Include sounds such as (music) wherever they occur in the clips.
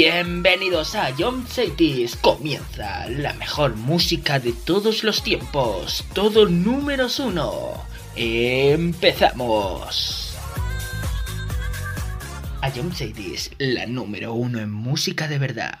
Bienvenidos a John Cities. Comienza la mejor música de todos los tiempos. Todo números uno. Empezamos. A John Cities, la número uno en música de verdad.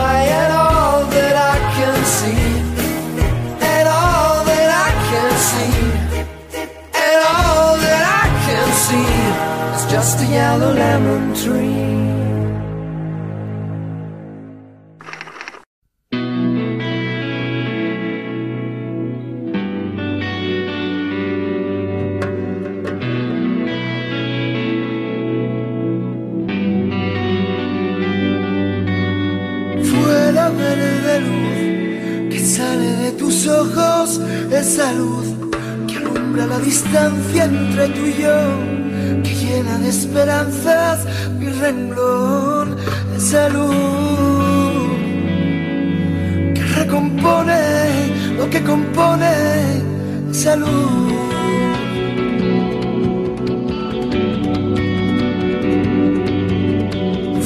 Just a yellow lemon tree. Esa luz que alumbra la distancia entre tú y yo que llena de esperanzas mi renglón de salud, que recompone lo que compone salud.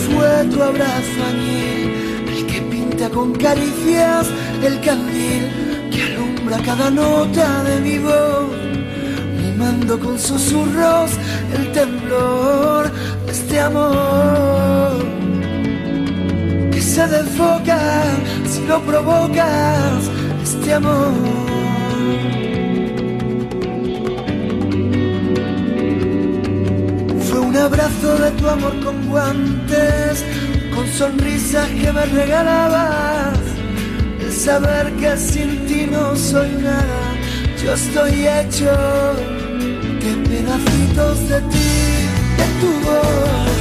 Fue tu abrazo añil el que pinta con caricias el candil que alumbra cada nota de mi voz mando con susurros el temblor de este amor. Que se desfoca si lo provocas este amor. Fue un abrazo de tu amor con guantes con sonrisas que me regalabas. El saber que sin ti no soy nada yo estoy hecho de pedacitos de ti, de tu voz,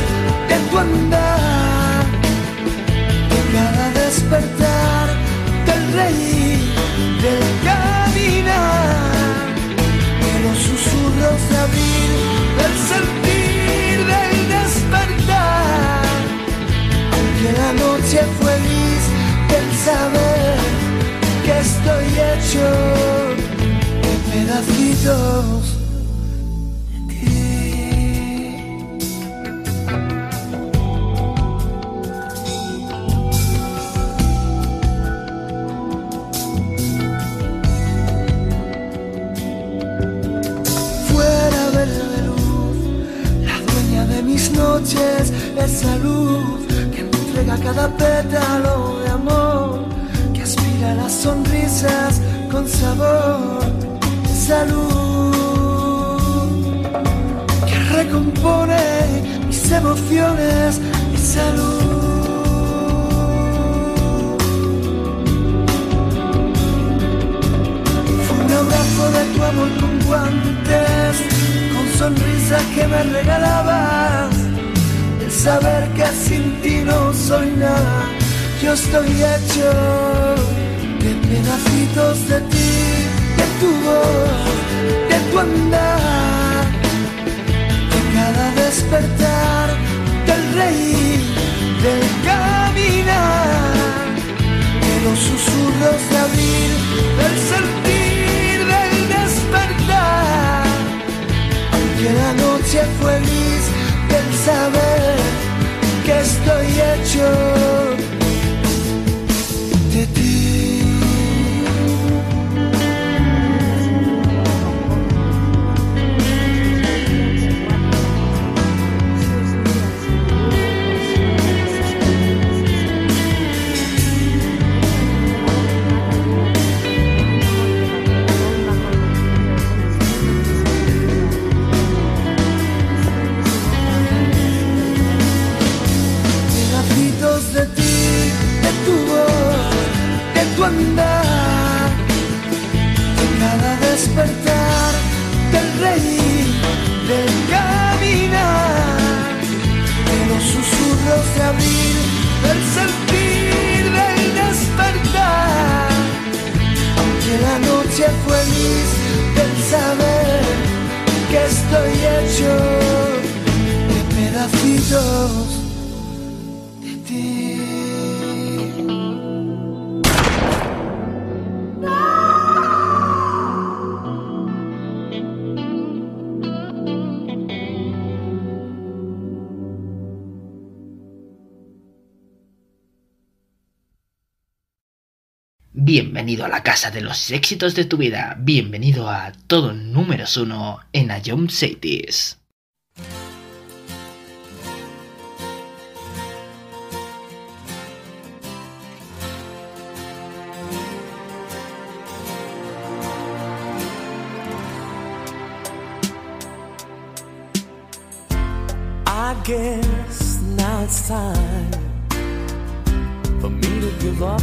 de tu andar, despertar, del reír, del caminar, de los susurros de abril, del sentir, del despertar. Aunque la noche fue del saber que estoy hecho de pedacitos. Noches, esa luz que me entrega cada pétalo de amor, que aspira las sonrisas con sabor, esa luz que recompone mis emociones, esa luz. Abrazo de tu amor con guantes, con sonrisas que me regalabas. Saber que sin ti no soy nada, yo estoy hecho de pedacitos de ti, de tu voz, de tu andar, de cada despertar, del reír, del caminar. De los susurros de abril, del sentir, del despertar. Aunque la noche fue gris, del saber que estoy hecho estoy hecho de pedacitos Bienvenido a la casa de los éxitos de tu vida. Bienvenido a todo números uno en Ayom Cities. I guess now it's time for me to give up.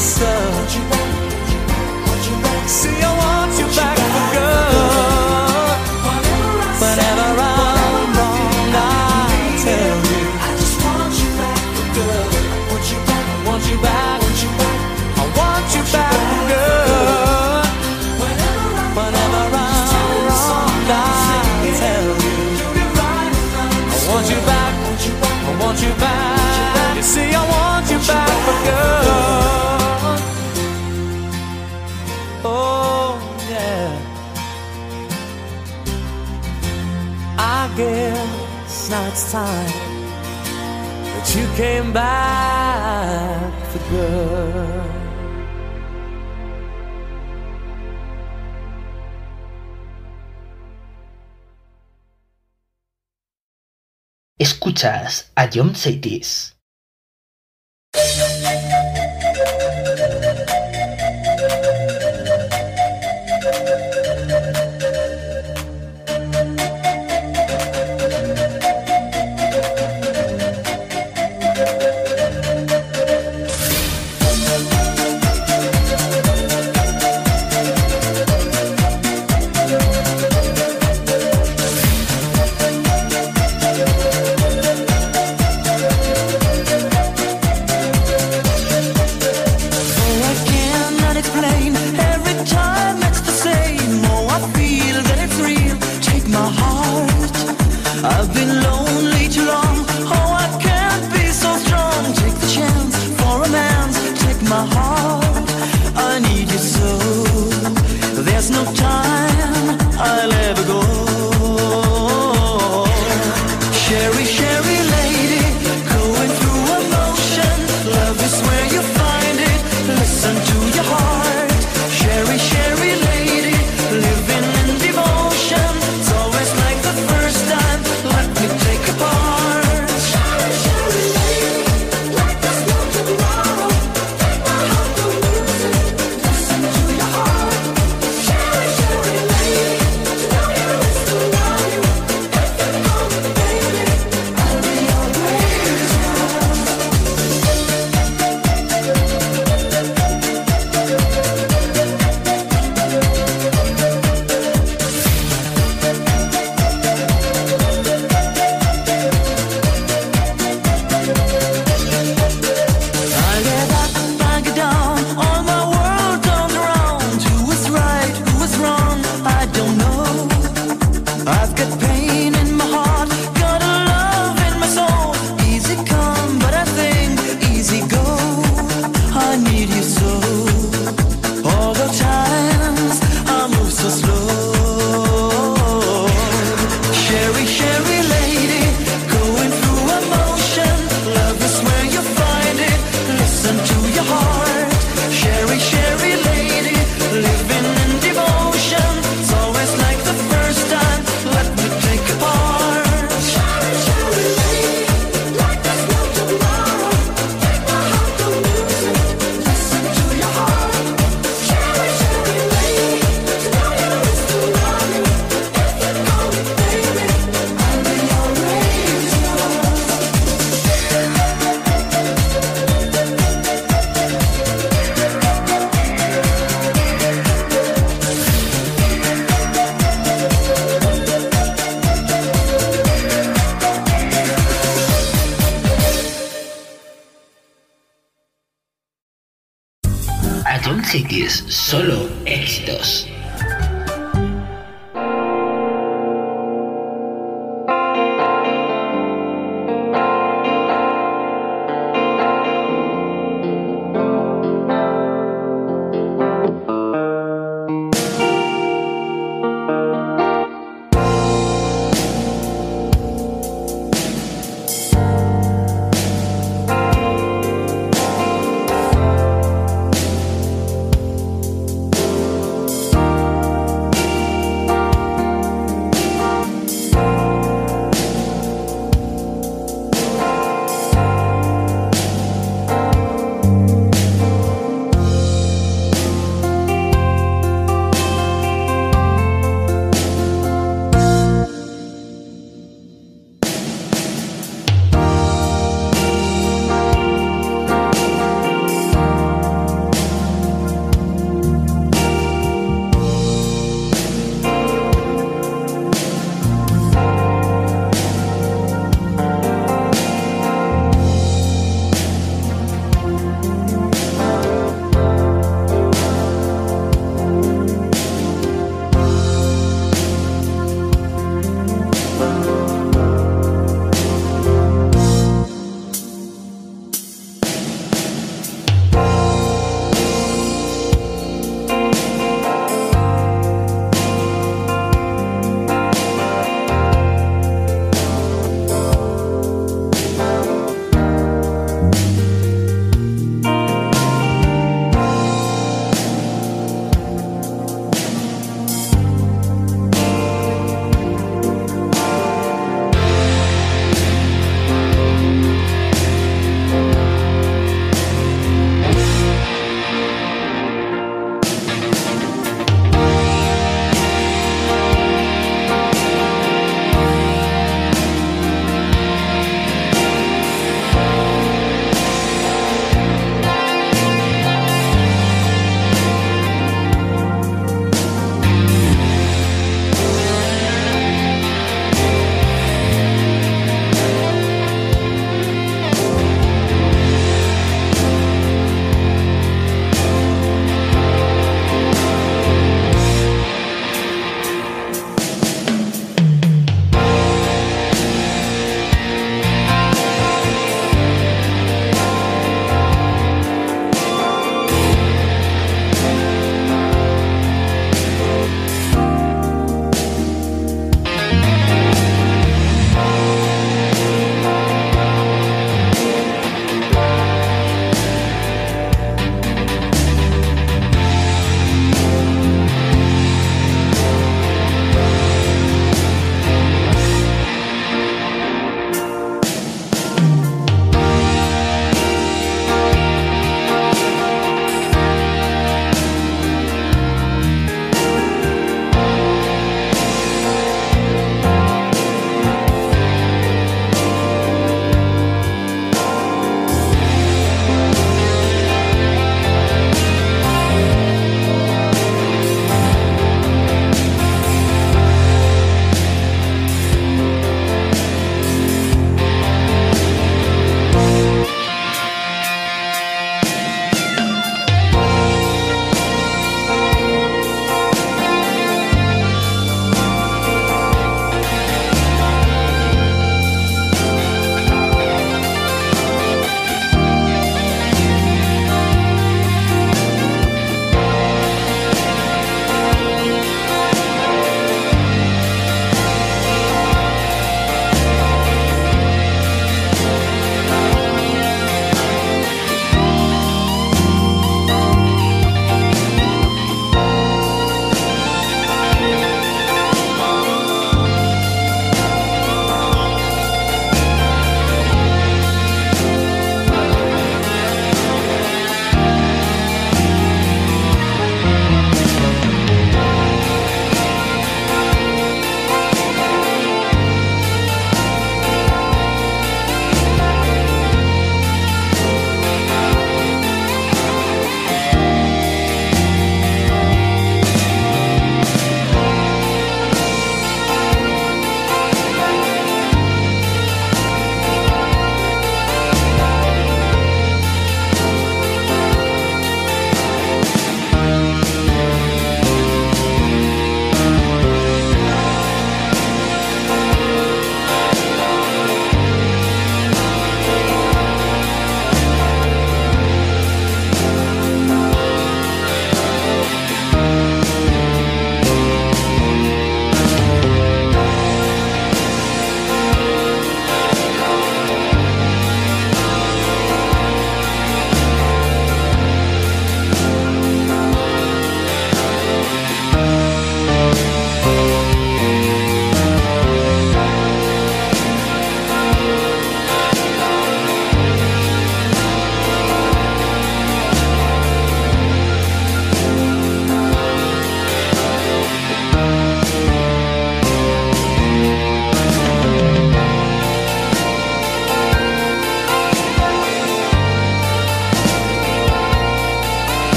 such last time that you came back for good. Escuchas a John Seitz.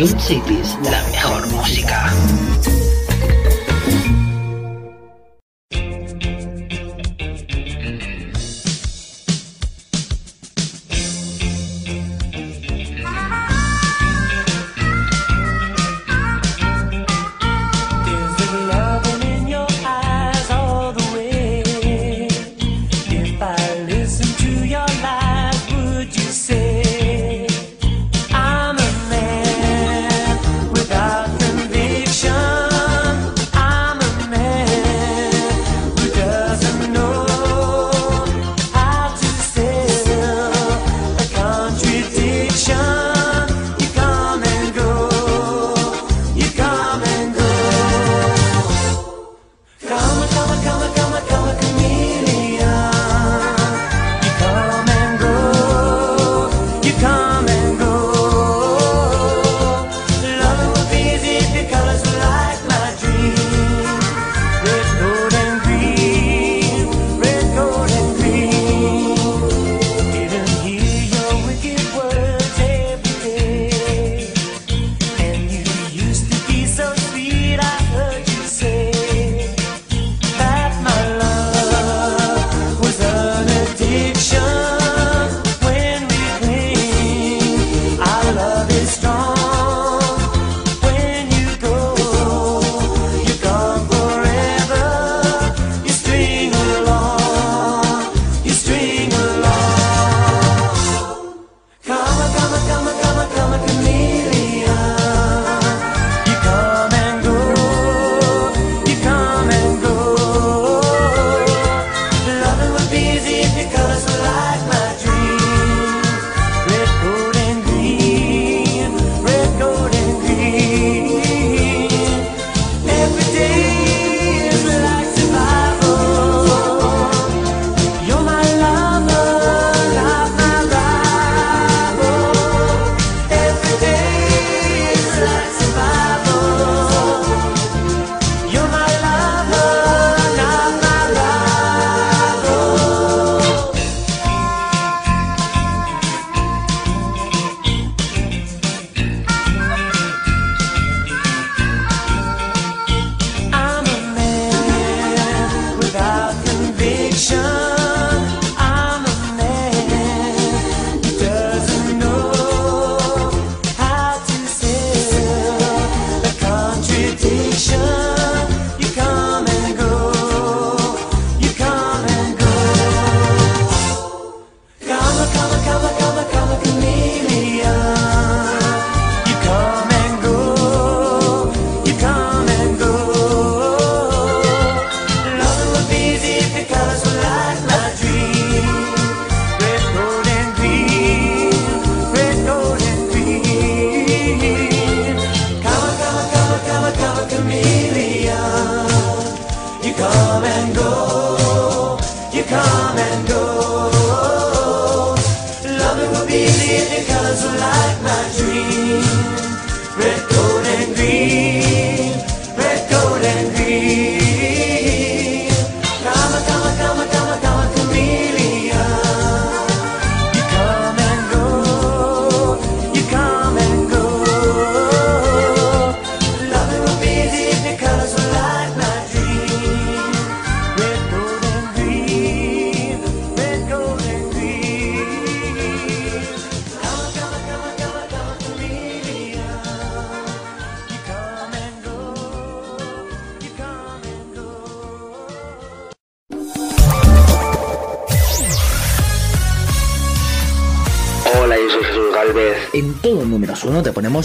Ion Cities, la mejor música.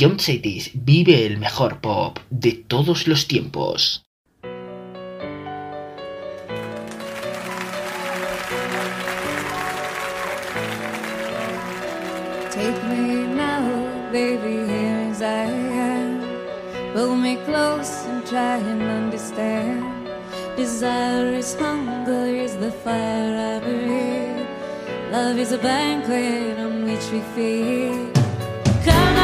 Jump Cities vive el mejor pop de todos los tiempos. Take me now, baby, here as I am. Pull me close and try and understand. Desire is hunger, is the fire I breathe. Love is a banquet on which we feed. Come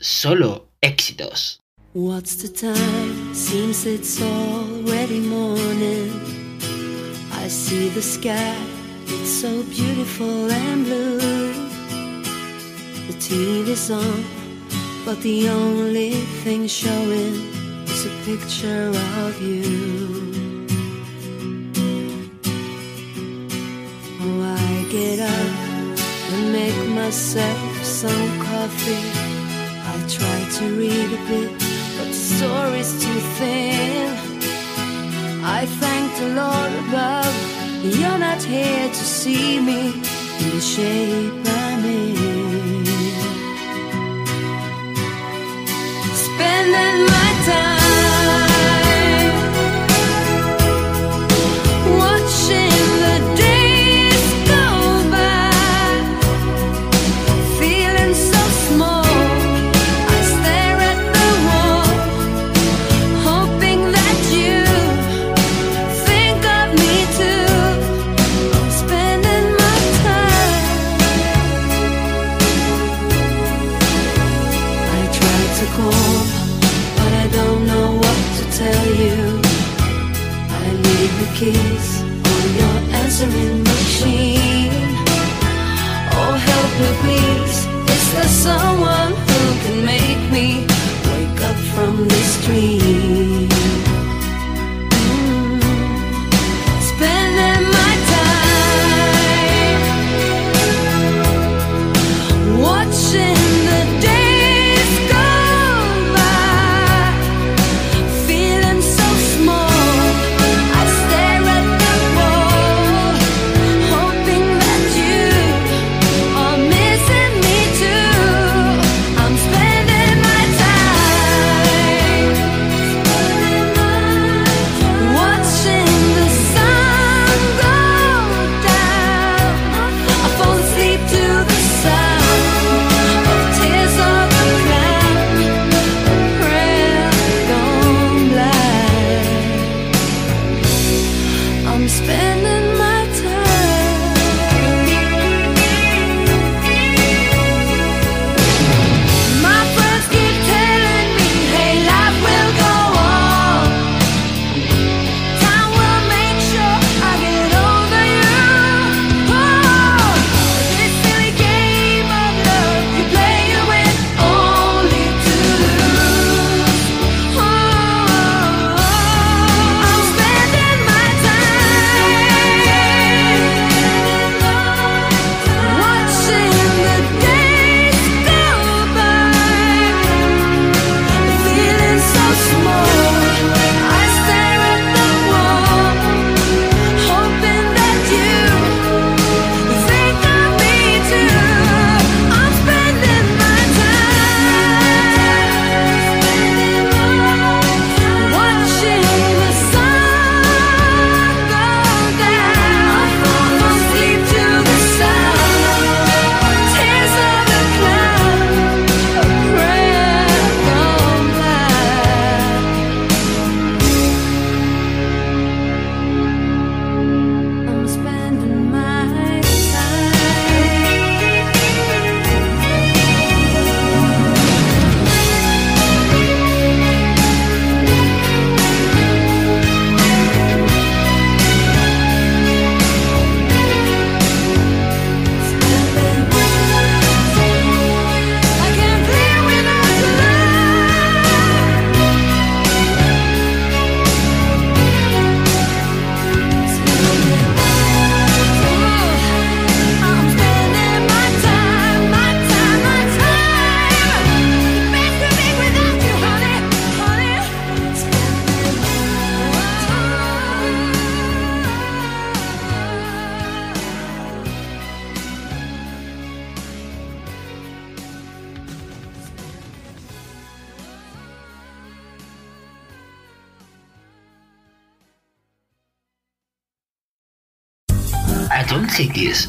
Solo éxitos. What's the time? Seems it's already morning. I see the sky, it's so beautiful and blue. The TV's on, but the only thing showing is a picture of you. Oh, I get up and make myself I try to read a bit, but the story's too thin. I thank the Lord above, you're not here to see me in the shade.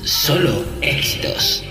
Solo éxitos.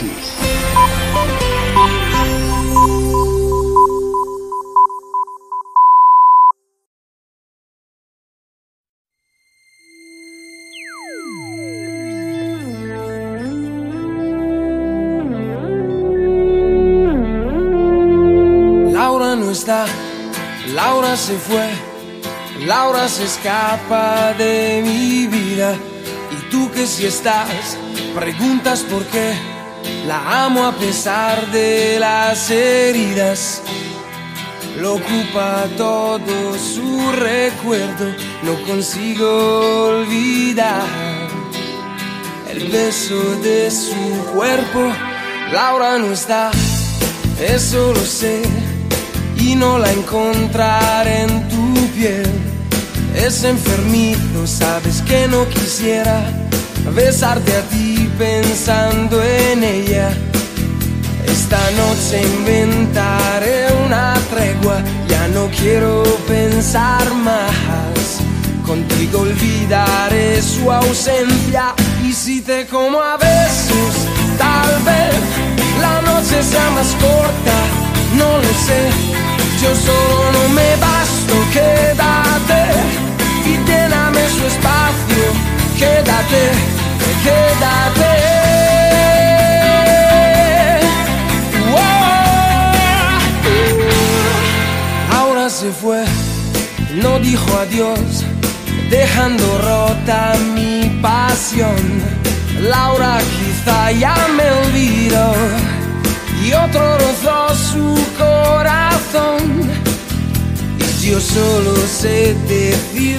Laura no está, Laura se fue, Laura se escapa de mi vida. Y tú que si estás, preguntas por qué la amo a pesar de las heridas. Lo ocupa todo su recuerdo, no consigo olvidar el beso de su cuerpo. Laura no está, eso lo sé, y no la encontraré en tu piel. Es enfermizo, sabes que no quisiera besarte a ti pensando en ella. Esta noche inventaré una tregua, ya no quiero pensar más. Contigo olvidaré su ausencia y si te como a besos, tal vez la noche sea más corta, no lo sé. Yo solo no me basto, quédate y lléname su espacio, quédate, quédate. Ahora se fue, no dijo adiós, dejando rota mi pasión. Laura quizá ya me olvidó y otro rozó su corazón. Y yo solo sé decir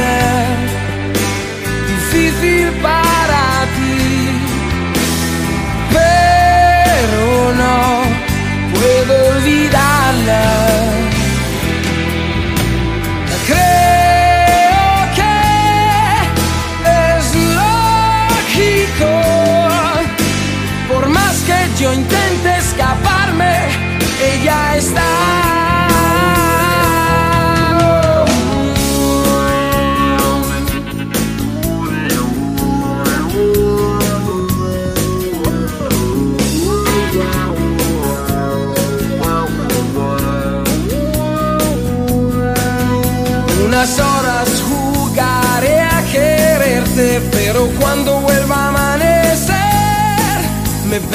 Ser difícil para ti, pero no puedo olvidarla. Creo que es lógico, por más que yo intente escaparme, ella está.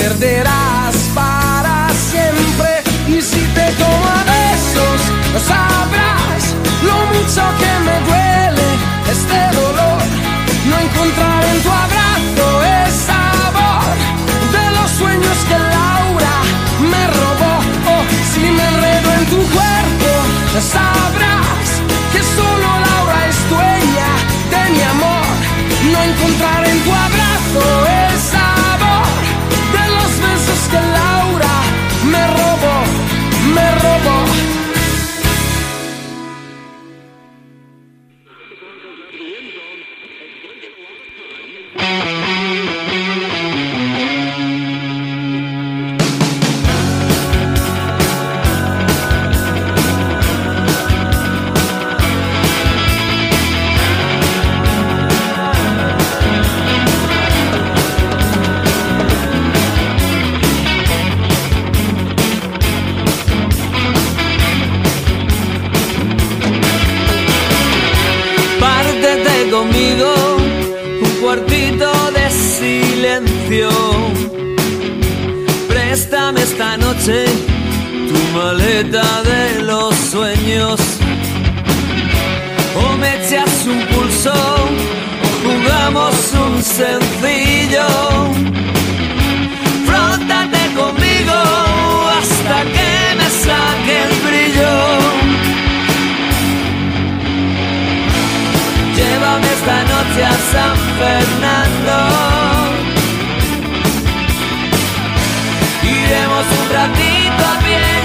Perderás para siempre. Y si te tomo besos, sabrás lo mucho que me duele este dolor. No encontrar en tu abrazo el sabor de los sueños que Laura me robó. Oh, si me enredo en tu cuerpo, sabrás que solo Laura es dueña de mi amor. No encontrar silencio. Préstame esta noche tu maleta de los sueños. O me echas un pulso o jugamos un sencillo. Frótate conmigo hasta que me saque el brillo. Llévame esta noche a San Fernando.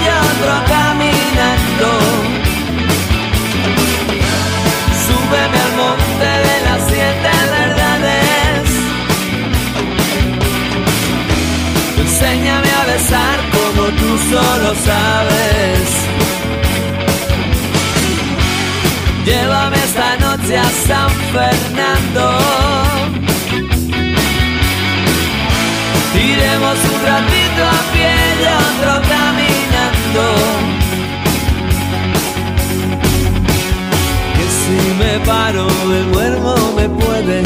y otro caminando. Súbeme al monte de las siete verdades. Enséñame a besar como tú solo sabes. Llévame esta noche a San Fernando. Iremos un ratito a pie y otro camino. Que si me paro me duermo me puede.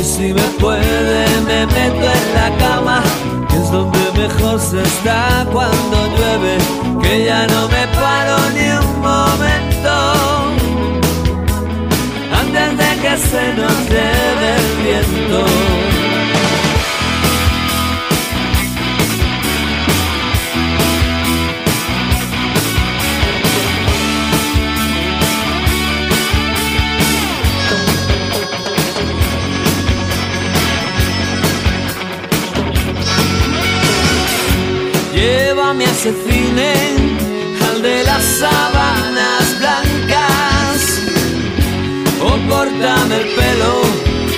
Y si me puede me meto en la cama. Que es donde mejor se está cuando llueve. Que ya no me paro ni un momento. Antes de que se nos lleve el viento. Llévame a ese cine, al de las sábanas blancas. O córtame el pelo,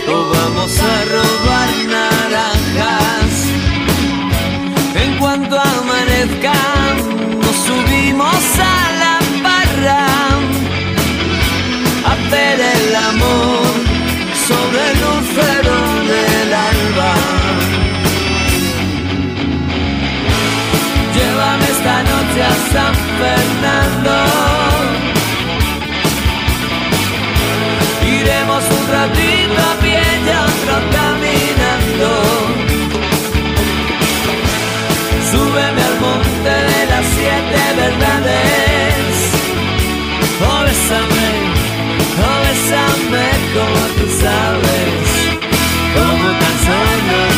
o vamos a robar naranjas. En cuanto amanezca, nos subimos a la barra. A hacer el amor esta noche a San Fernando. Iremos un ratito a pie y otro caminando. Súbeme al monte de las siete verdades. Oh, bésame, oh, bésame como tú sabes. Como tan solo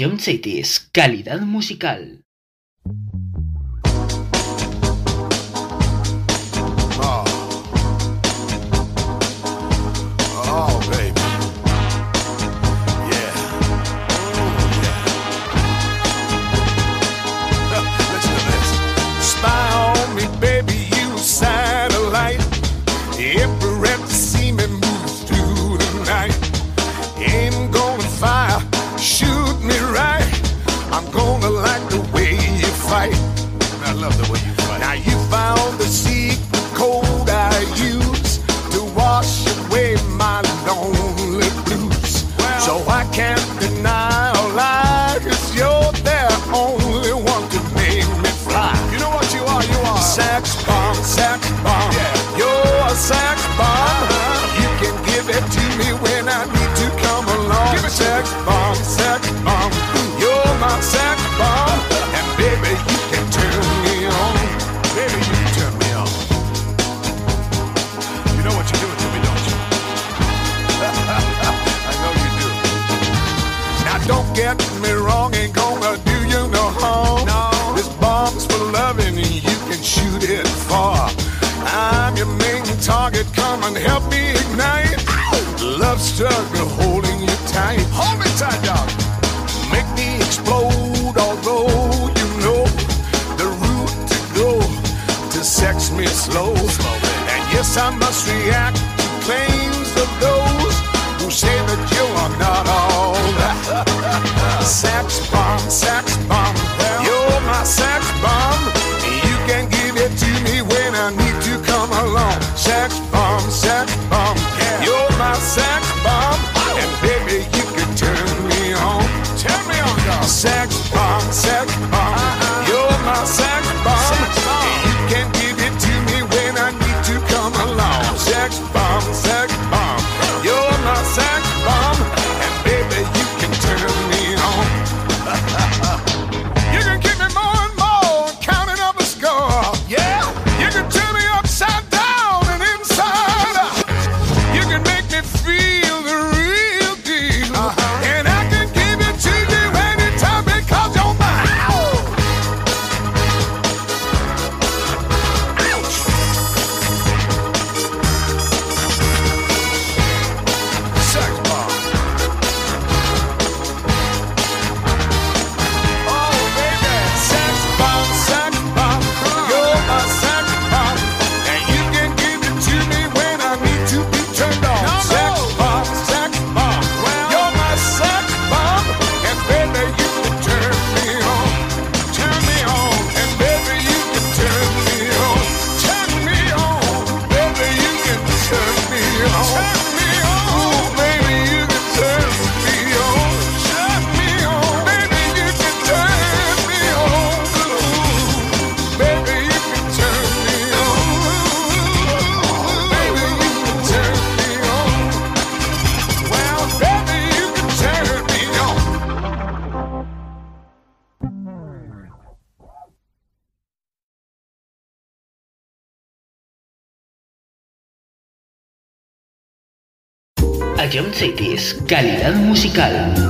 A John Cities, calidad musical. Musical.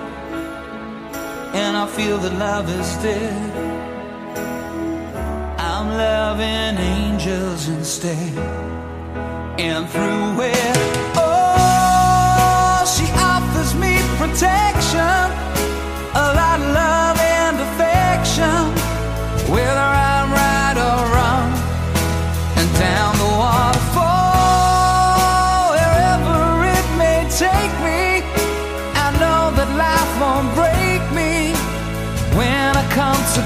and I feel that love is dead, I'm loving angels instead. And through it, oh, she offers me protection,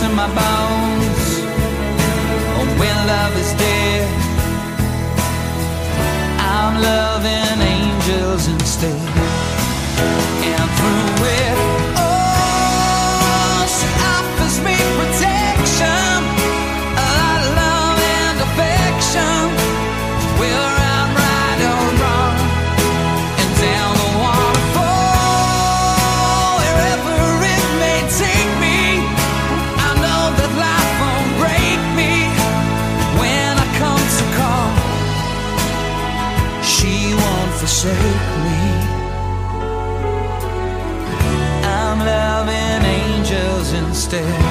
to my bones. Oh, when love is dead, I'm loving angels instead. Angels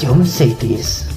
es A John Cities. No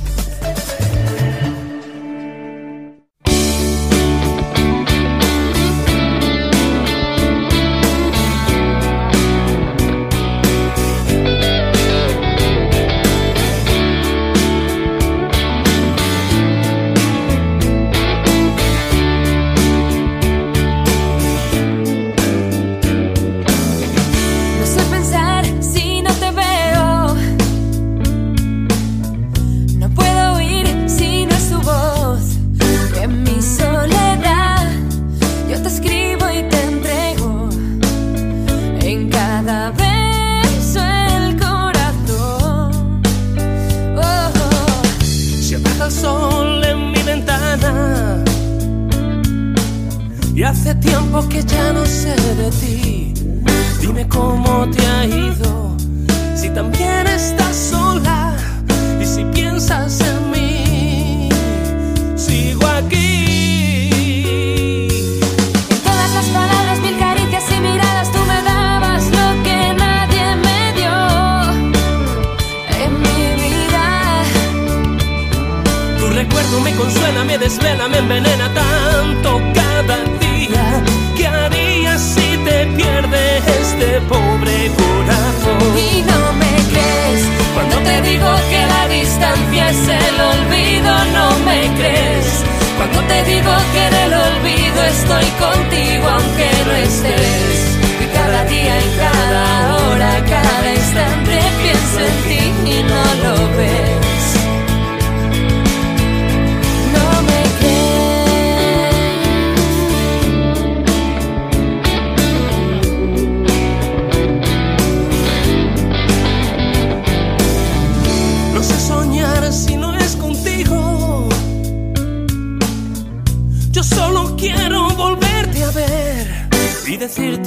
Cuando te digo que en el olvido estoy contigo aunque no estés. Y cada día, en cada hora, cada instante pienso en ti y no lo ves.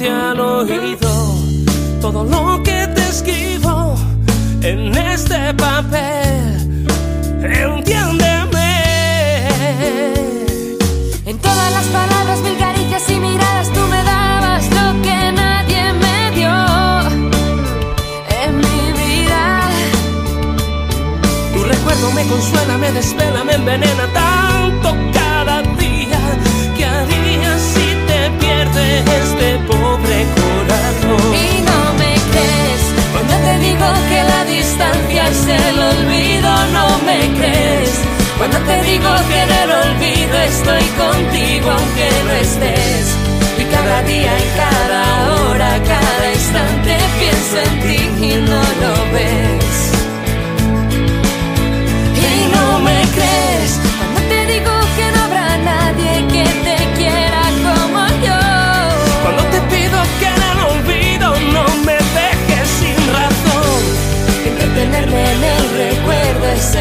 Al oído todo lo que te escribo en este papel. Entiéndeme. En todas las palabras, mil caricias y miradas, tú me dabas lo que nadie me dio en mi vida. Tu recuerdo me consuela, me desvela, me envenena tanto te digo que la distancia es el olvido, no me crees. Cuando te digo que en el olvido estoy contigo aunque no estés. Y cada día y cada hora, cada instante pienso en ti y no lo ves.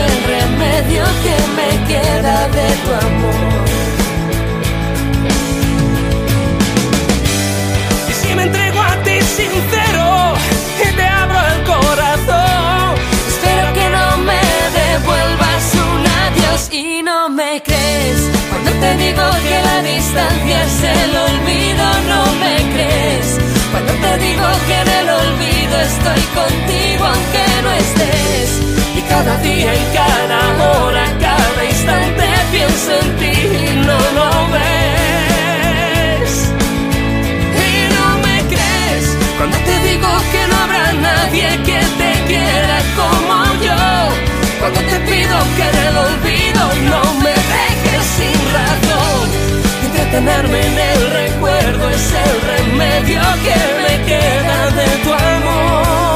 El remedio que me queda de tu amor. Y si me entrego a ti sincero y te abro el corazón, Espero que no me devuelvas un adiós y no me crees. Cuando te digo que la distancia es el olvido, no me crees. Cuando te digo que en el olvido estoy contigo aunque no estés. Y cada día y cada hora, cada instante pienso en ti y no lo ves. Y no me crees cuando te digo que no habrá nadie que te quiera como yo. Cuando te pido que en el olvido no me dejes sin razón. Entretenerme en el recuerdo es el remedio que me queda de tu amor.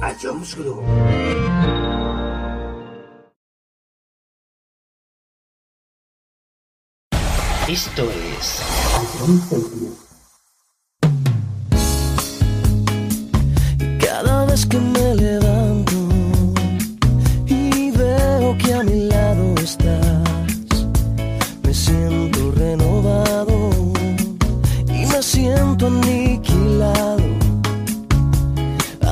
A Jones Group. Esto es Cada vez que me levanto y veo que a mi lado estás, me siento renovado y me siento aniquilado,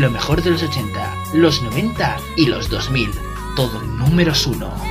lo mejor de los 80, los 90 y los 2000. Todo números 1.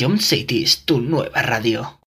Ion Cities, tu nueva radio.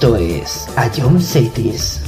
Esto es A Young Cities.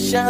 Mission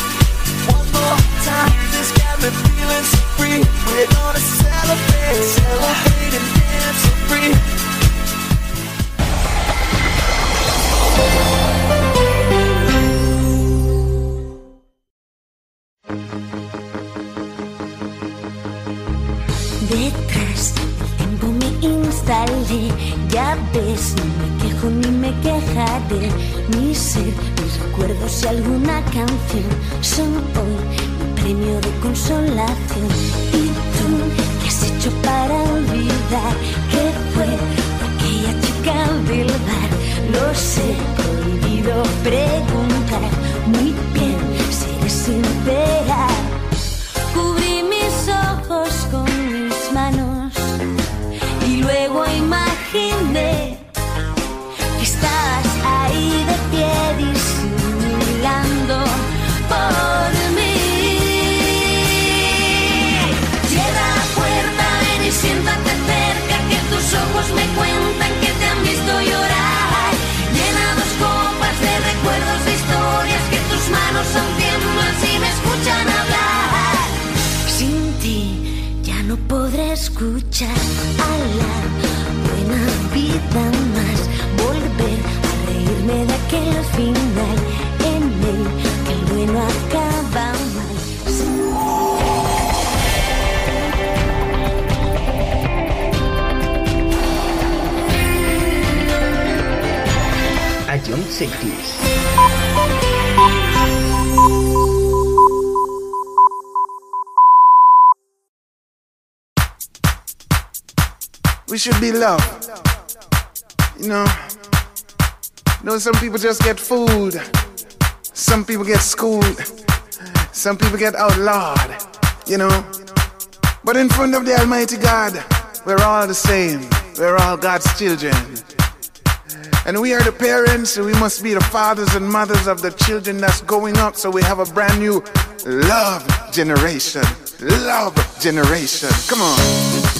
One more time. It's got me feeling so free. We're gonna celebrate, celebrate and dance so free. Detrás del tiempo me instalé, ya ves, no me ni me quejaré. Mi ser, mis recuerdos y alguna canción son hoy mi premio de consolación. ¿Y tú qué has hecho para olvidar que fue aquella chica del bar? Lo sé, prohibido preguntar. Muy bien, seré sincera. Cubrí mis ojos con mis manos y luego imaginé me cuentan que te han visto llorar. Llena dos copas de recuerdos de historias que tus manos son tiemblan si me escuchan hablar. Sin ti ya no podré escuchar a buena vida más. Volver a reírme de aquel final en el que el bueno We should be loved. You know, you know, some people just get fooled. Some people get schooled. Some people get outlawed. You know, but in front of the Almighty God, we're all the same. We're all God's children. And we are the parents, so we must be the fathers and mothers of the children that's going up, so we have a brand new love generation. Love generation. Come on.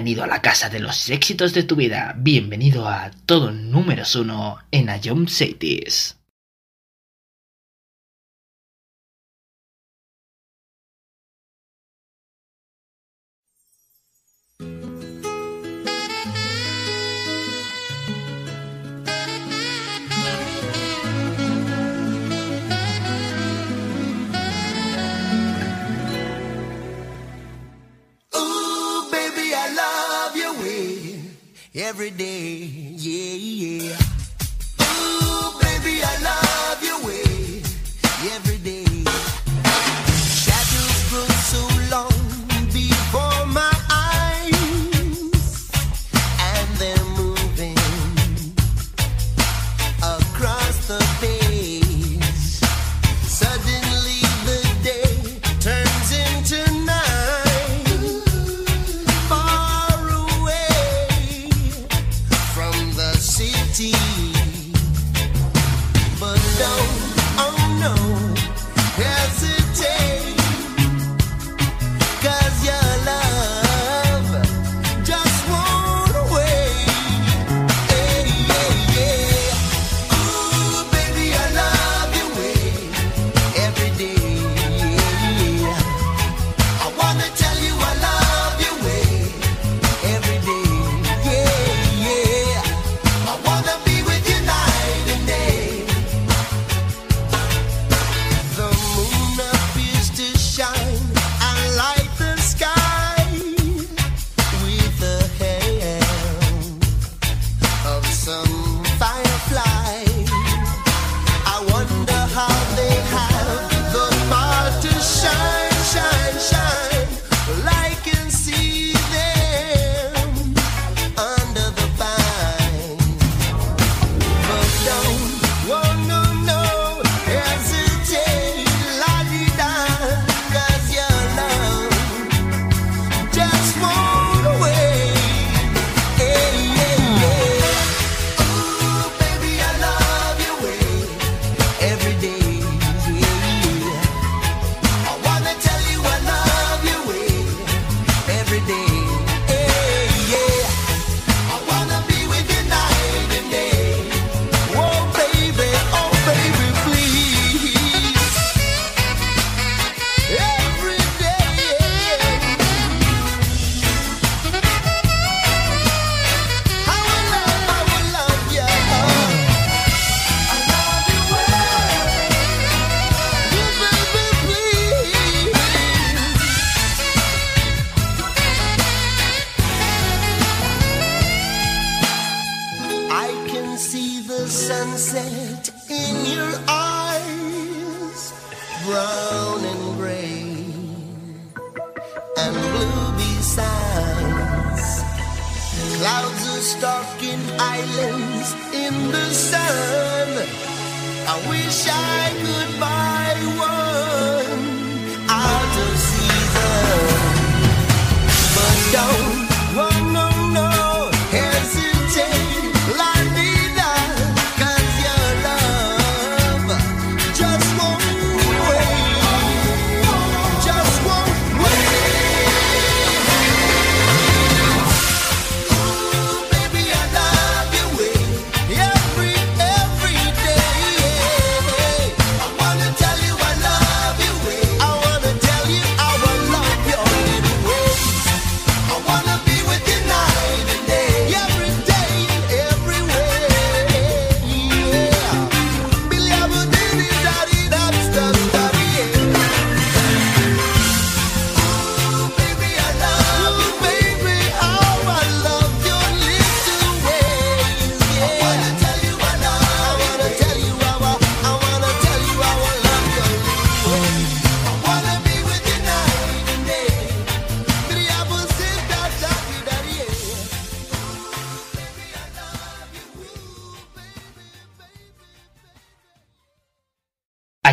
Bienvenido a la casa de los éxitos de tu vida. Bienvenido a todo número uno en Ion Cities.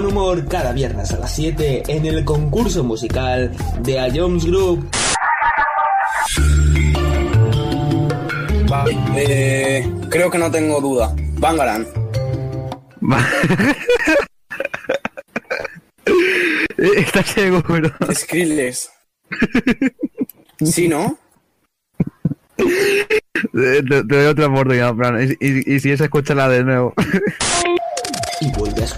Buen humor cada viernes a las 7 en el concurso musical de A Jones Group. Vale, eh, creo que no tengo duda. Bangaran. (laughs) ¿Estás seguro? Skrillex. ¿Sí, no? (laughs) Te, te doy otra oportunidad, Fran. Y, y- y si es, escúchala de nuevo. (laughs)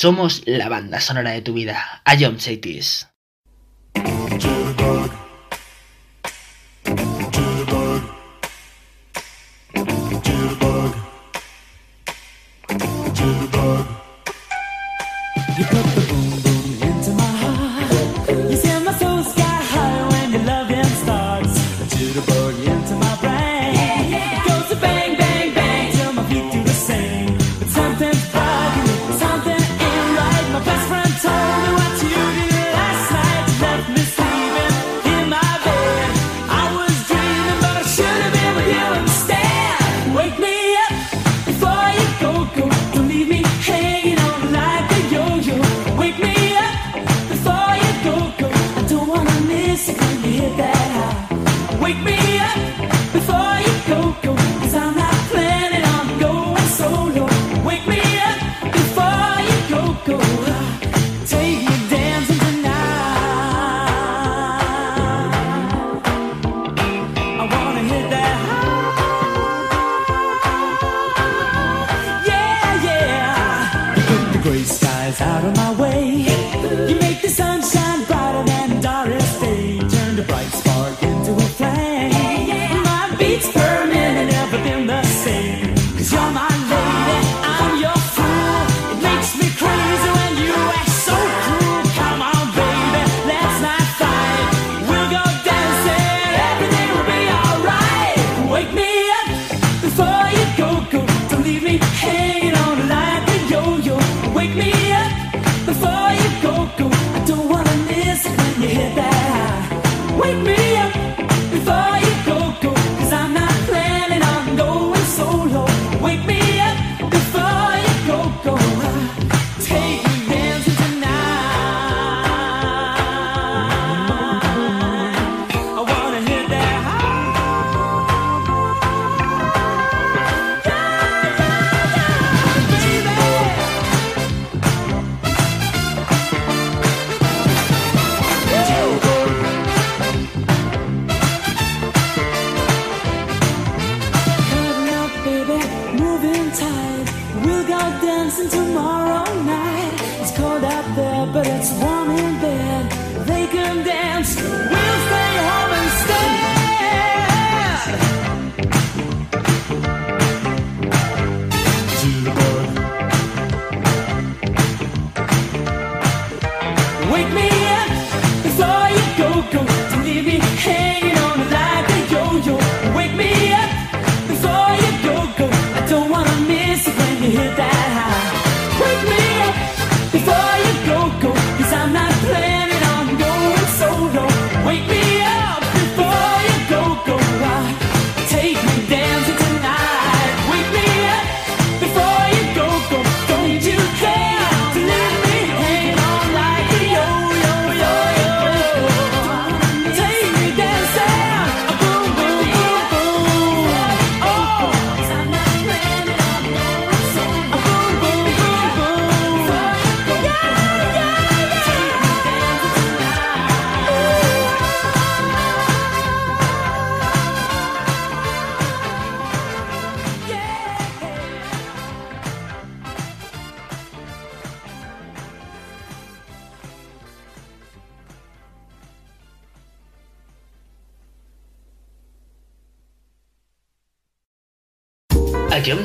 Somos la banda sonora de tu vida. I am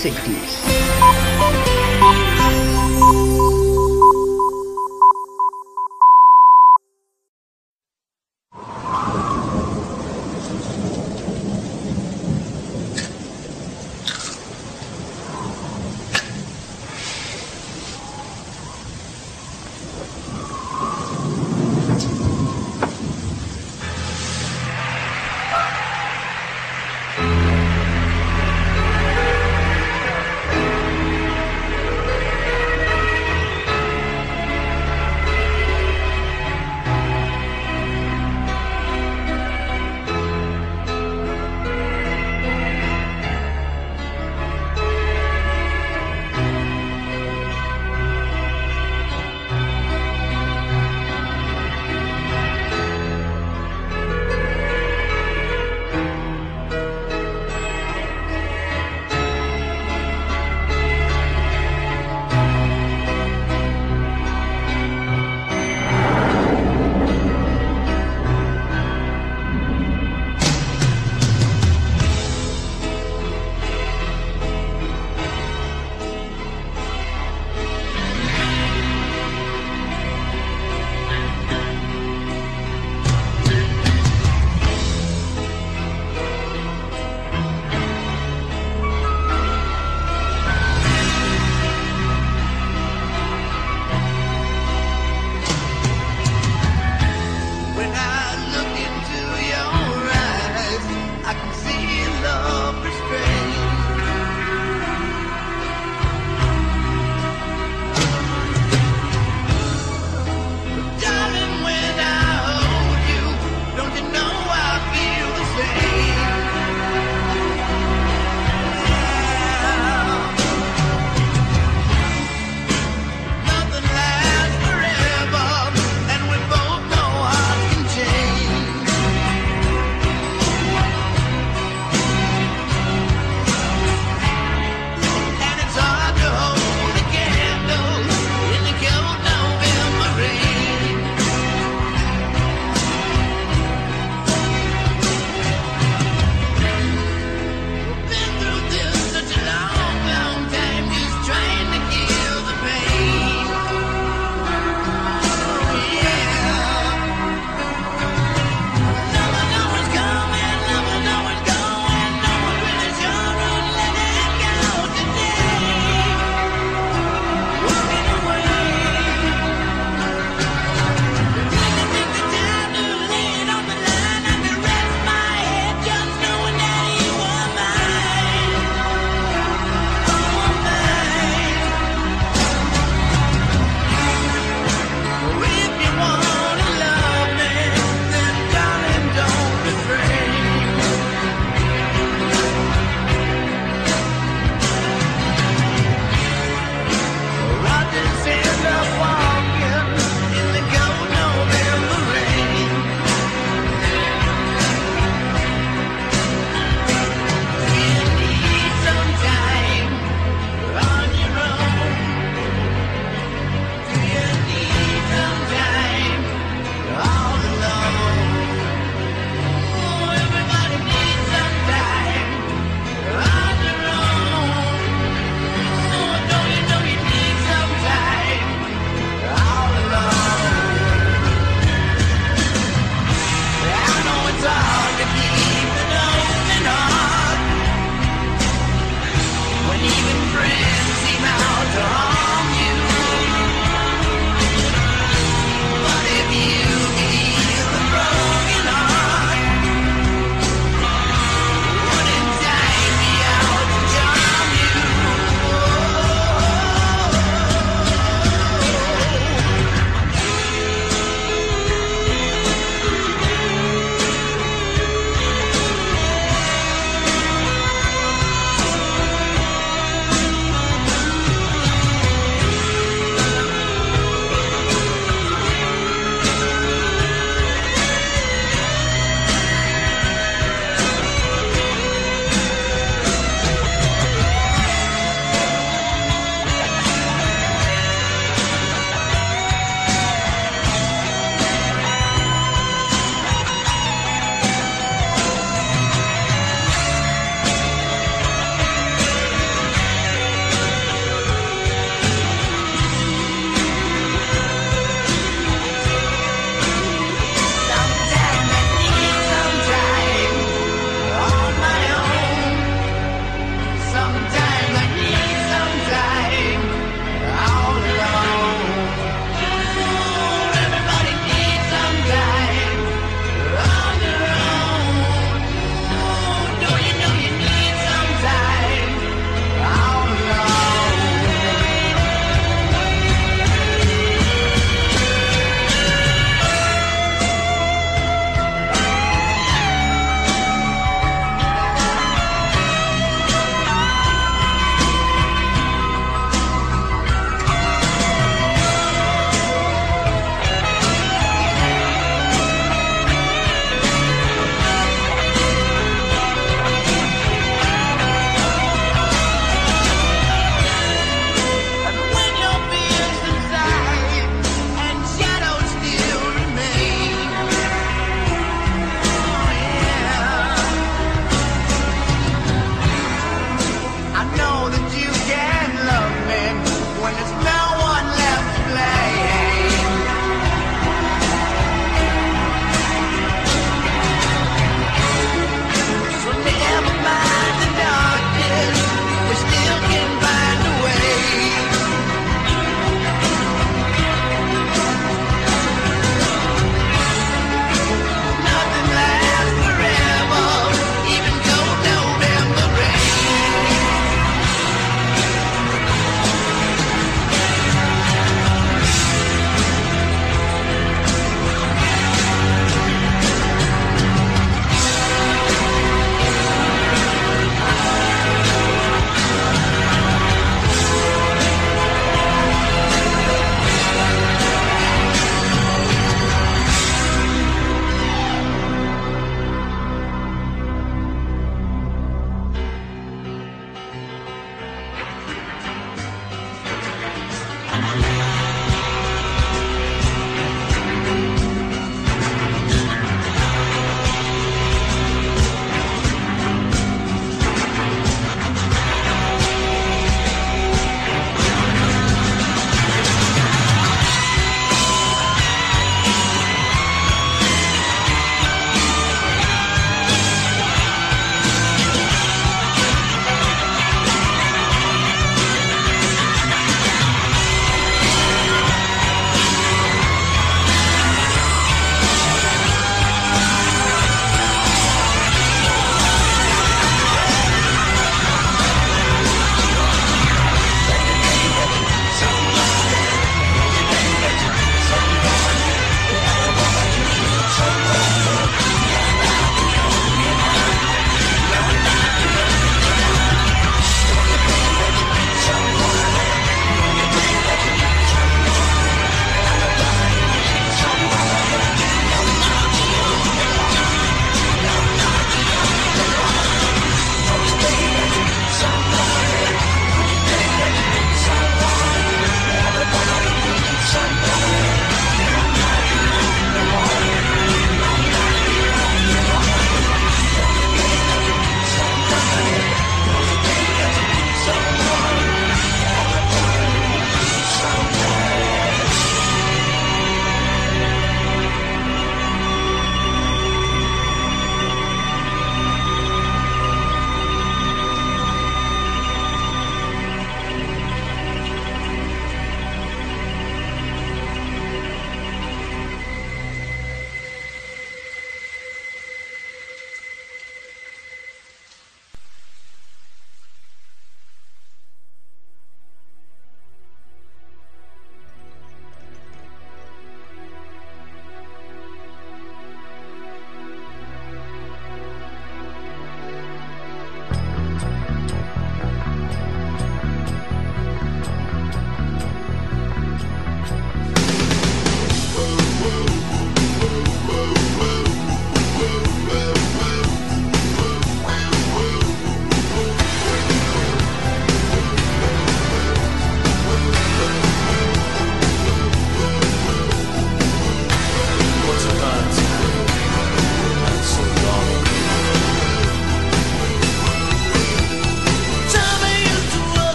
60s.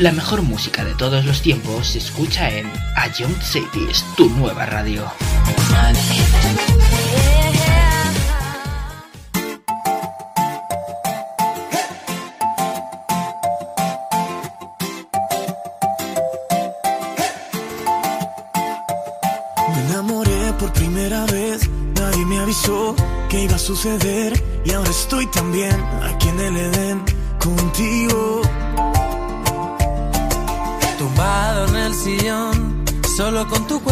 La mejor música de todos los tiempos se escucha en A Young Cities, tu nueva radio. Me enamoré por primera vez, nadie me avisó que iba a suceder y ahora estoy también aquí en el Edén con tu cuerpo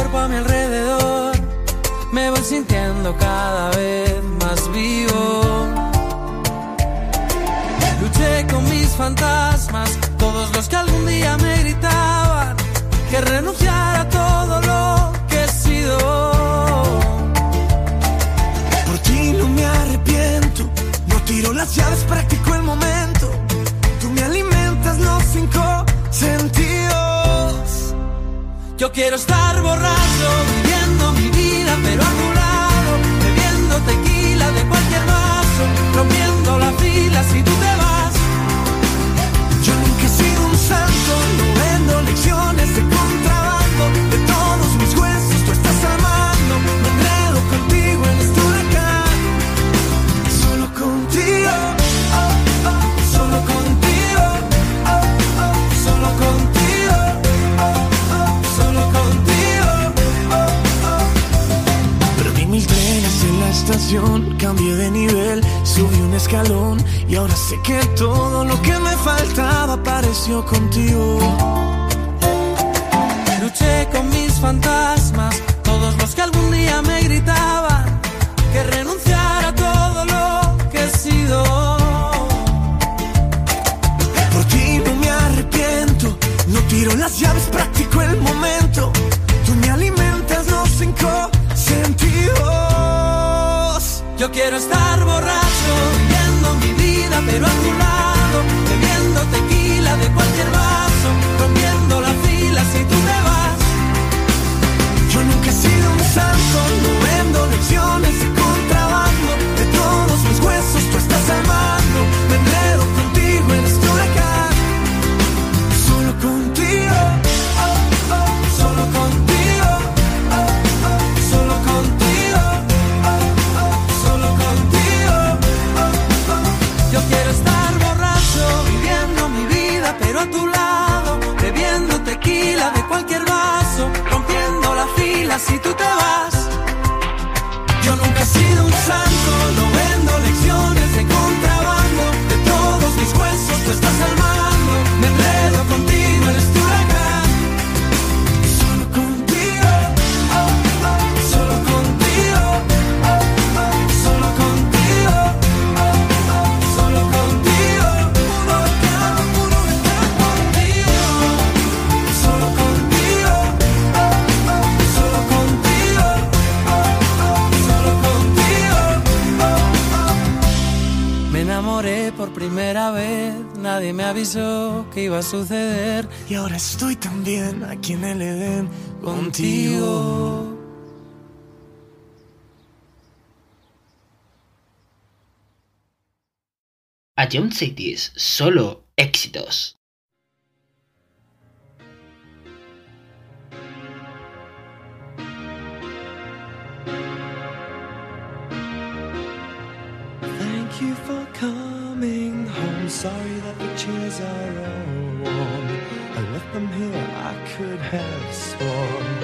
quiero estar borracho, viviendo mi vida, pero a tu lado, bebiendo tequila de cualquier vaso, rompiendo la fila si tú te ahora sé que todo lo que me faltaba apareció contigo. Luché con mis fantasmas, todos los que algún día me gritaban que renunciara a todo lo que he sido. Por ti no me arrepiento, no tiro las llaves, practico el momento. Tú me alimentas los cinco sentidos. Yo quiero estar vida, pero a tu lado, bebiendo tequila de cualquier vaso, rompiendo la fila si tú te vas. Yo nunca he sido un santo, no vendo lecciones pero a tu lado, bebiendo tequila de cualquier vaso, rompiendo la fila si tú te vas. Yo nunca he sido un santo, no vendo lecciones de contrabando. De todos mis huesos tú estás al mando. Por primera vez, nadie me avisó que iba a suceder. Y ahora estoy también aquí en el Edén contigo. A Young Cities, solo éxitos. Thank you for coming home. Sorry that the chairs are all warm. I left them here, I could have sworn.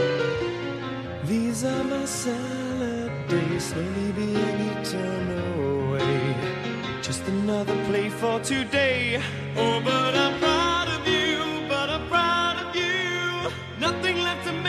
These are my salad days, slowly being eaten away. Just another play for today. Oh, but I'm proud of you, but I'm proud of you. Nothing left to me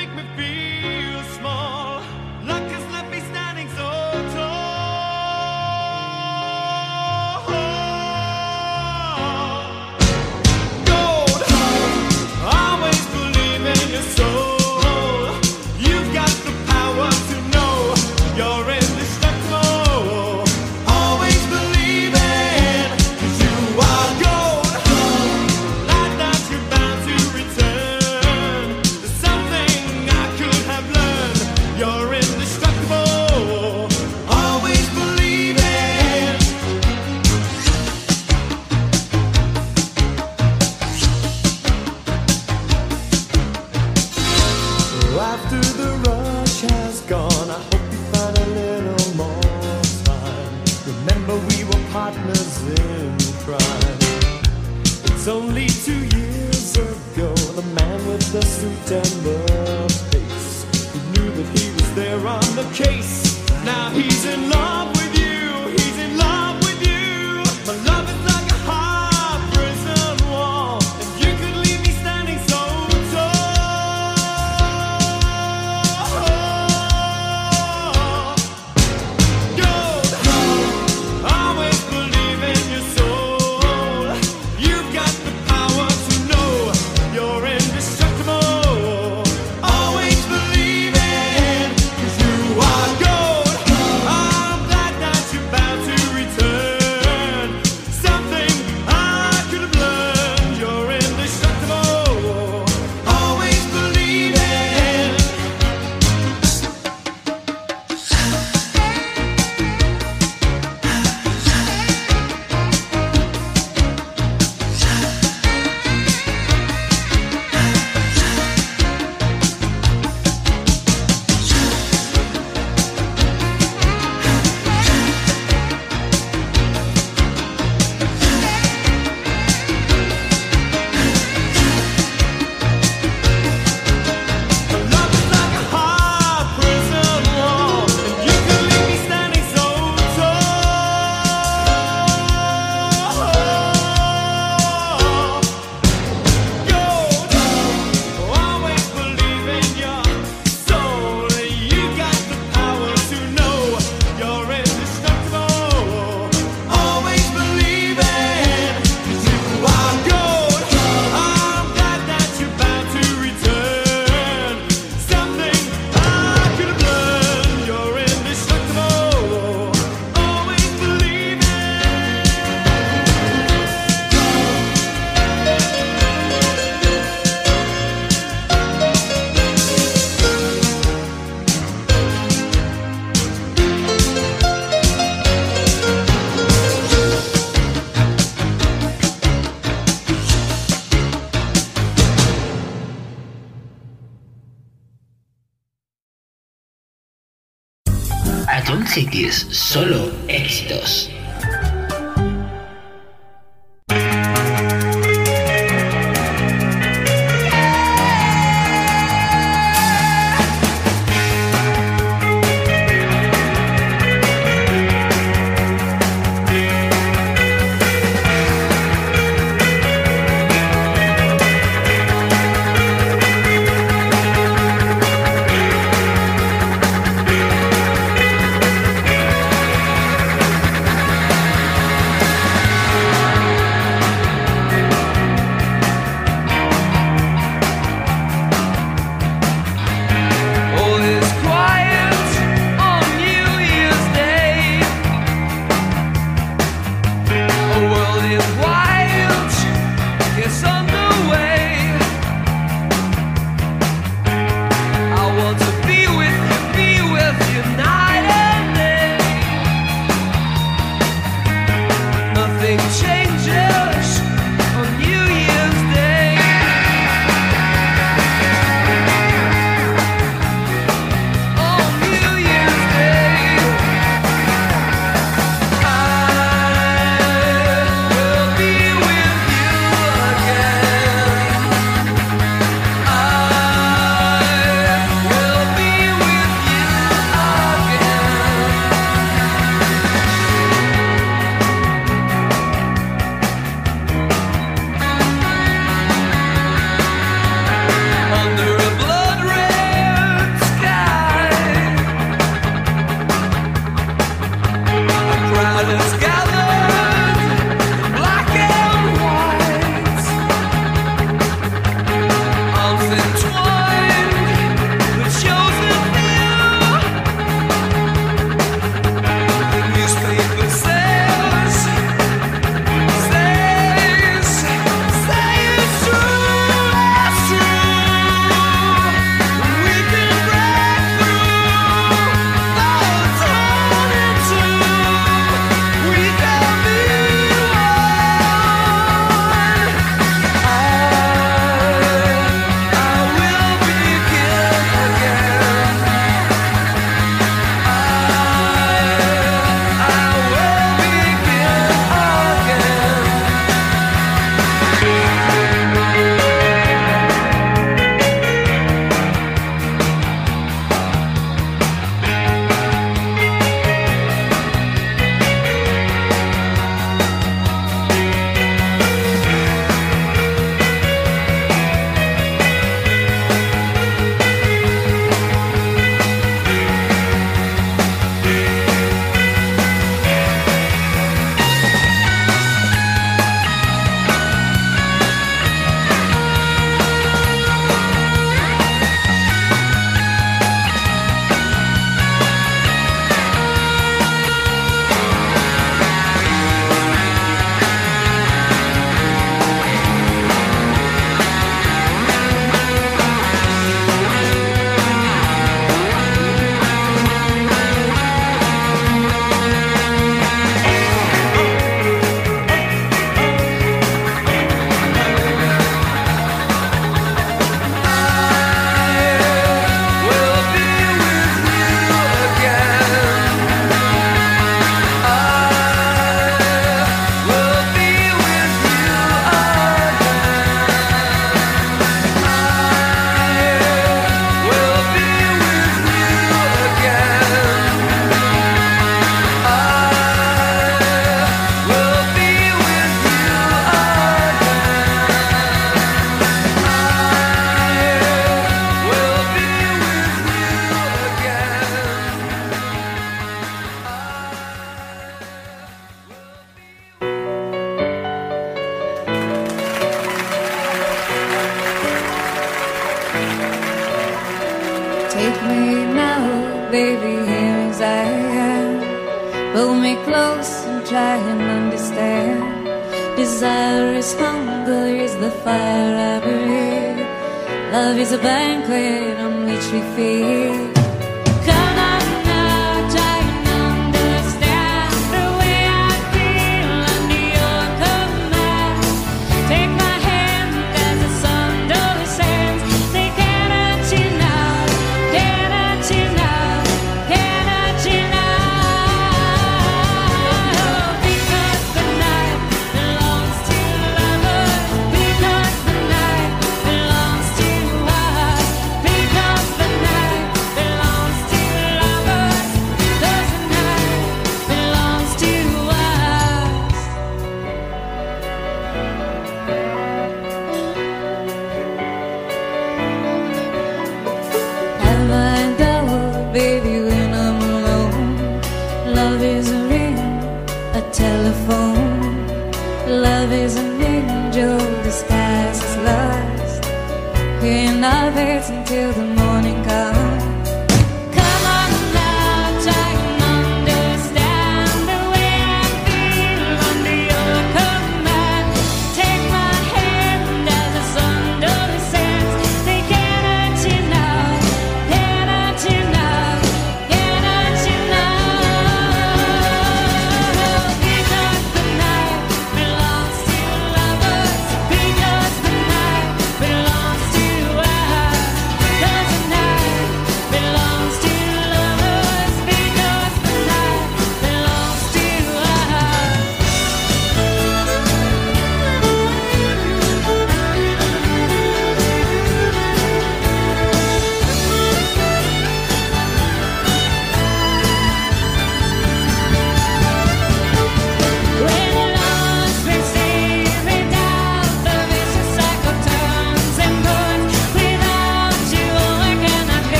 September's face. He knew that he was there on the case. Now he's in love. gratis solo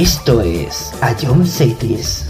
Esto es A John Cities.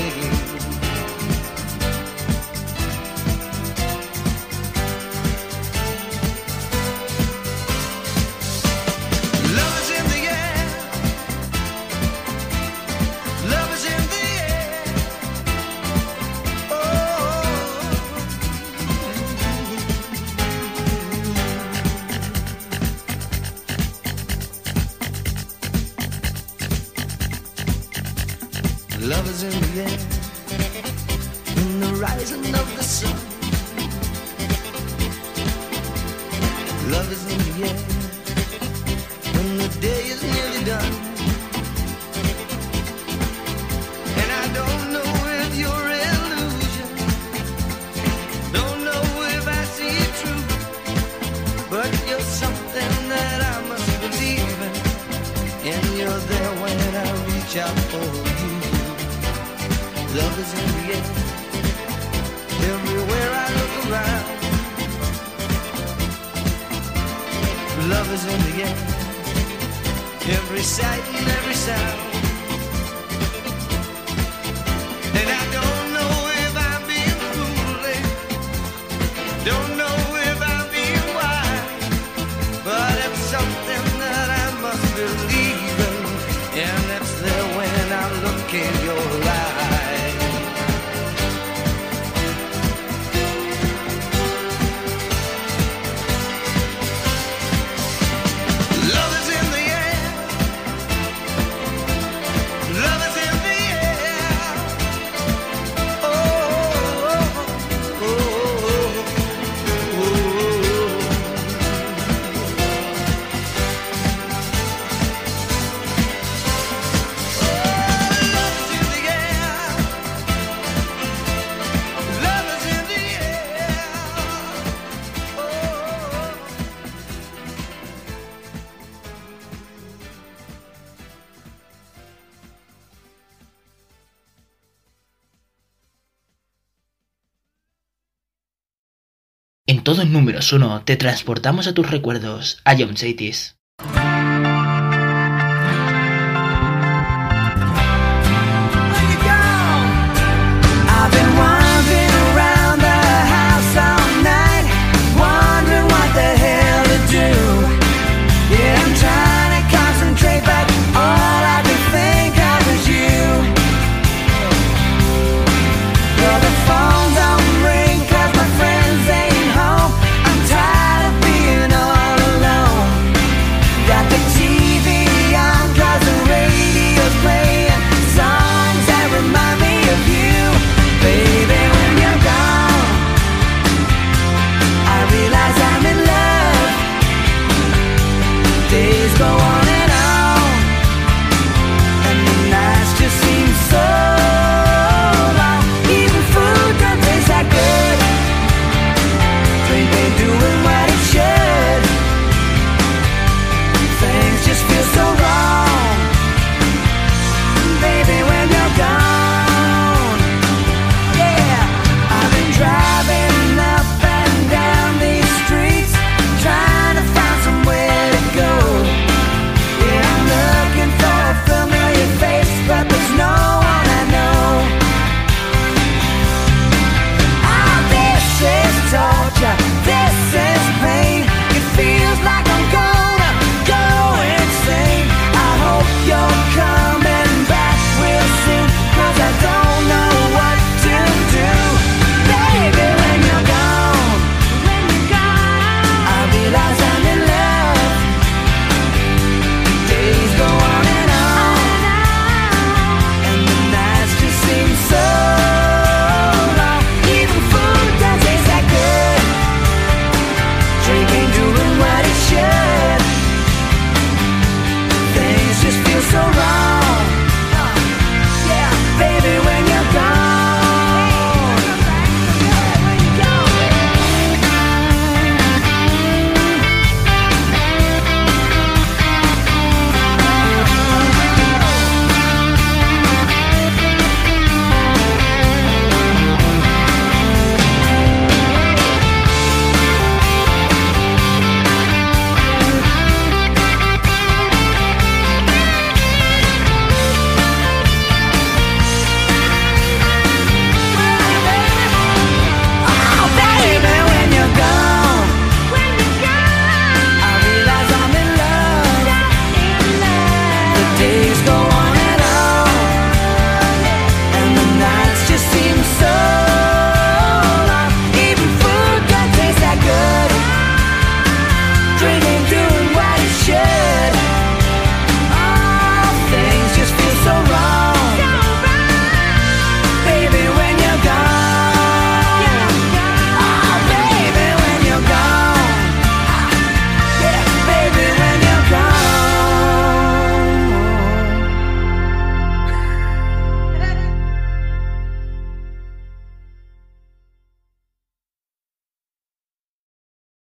Todos números 1 te transportamos a tus recuerdos, a John Chaitis.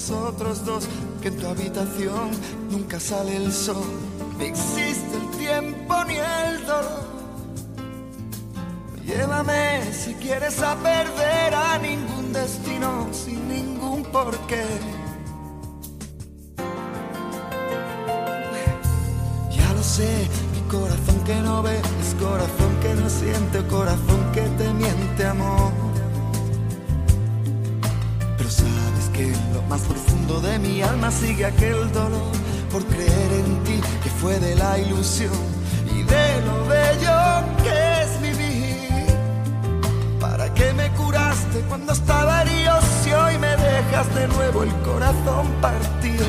nosotros dos, que en tu habitación nunca sale el sol, ni existe el tiempo ni el dolor. Llévame si quieres saber y de lo bello que es mi vivir. ¿Para qué me curaste cuando estaba herido si hoy me dejas de nuevo el corazón partido?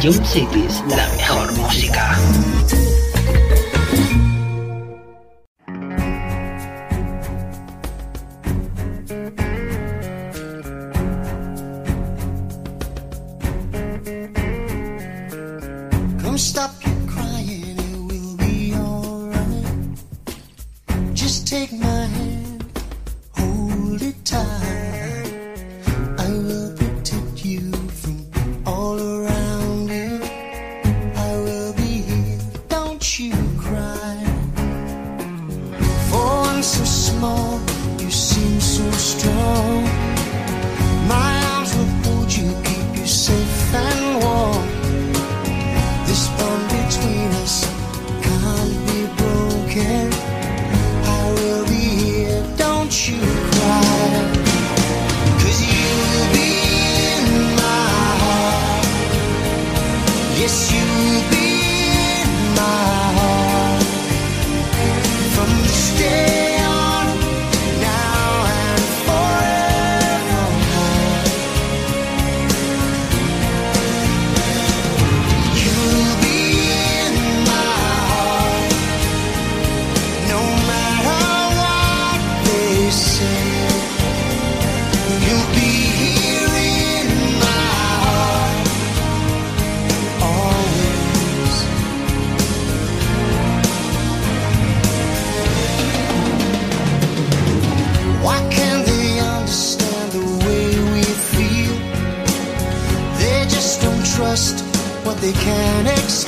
Jump Cities, la mejor música. They can't explain.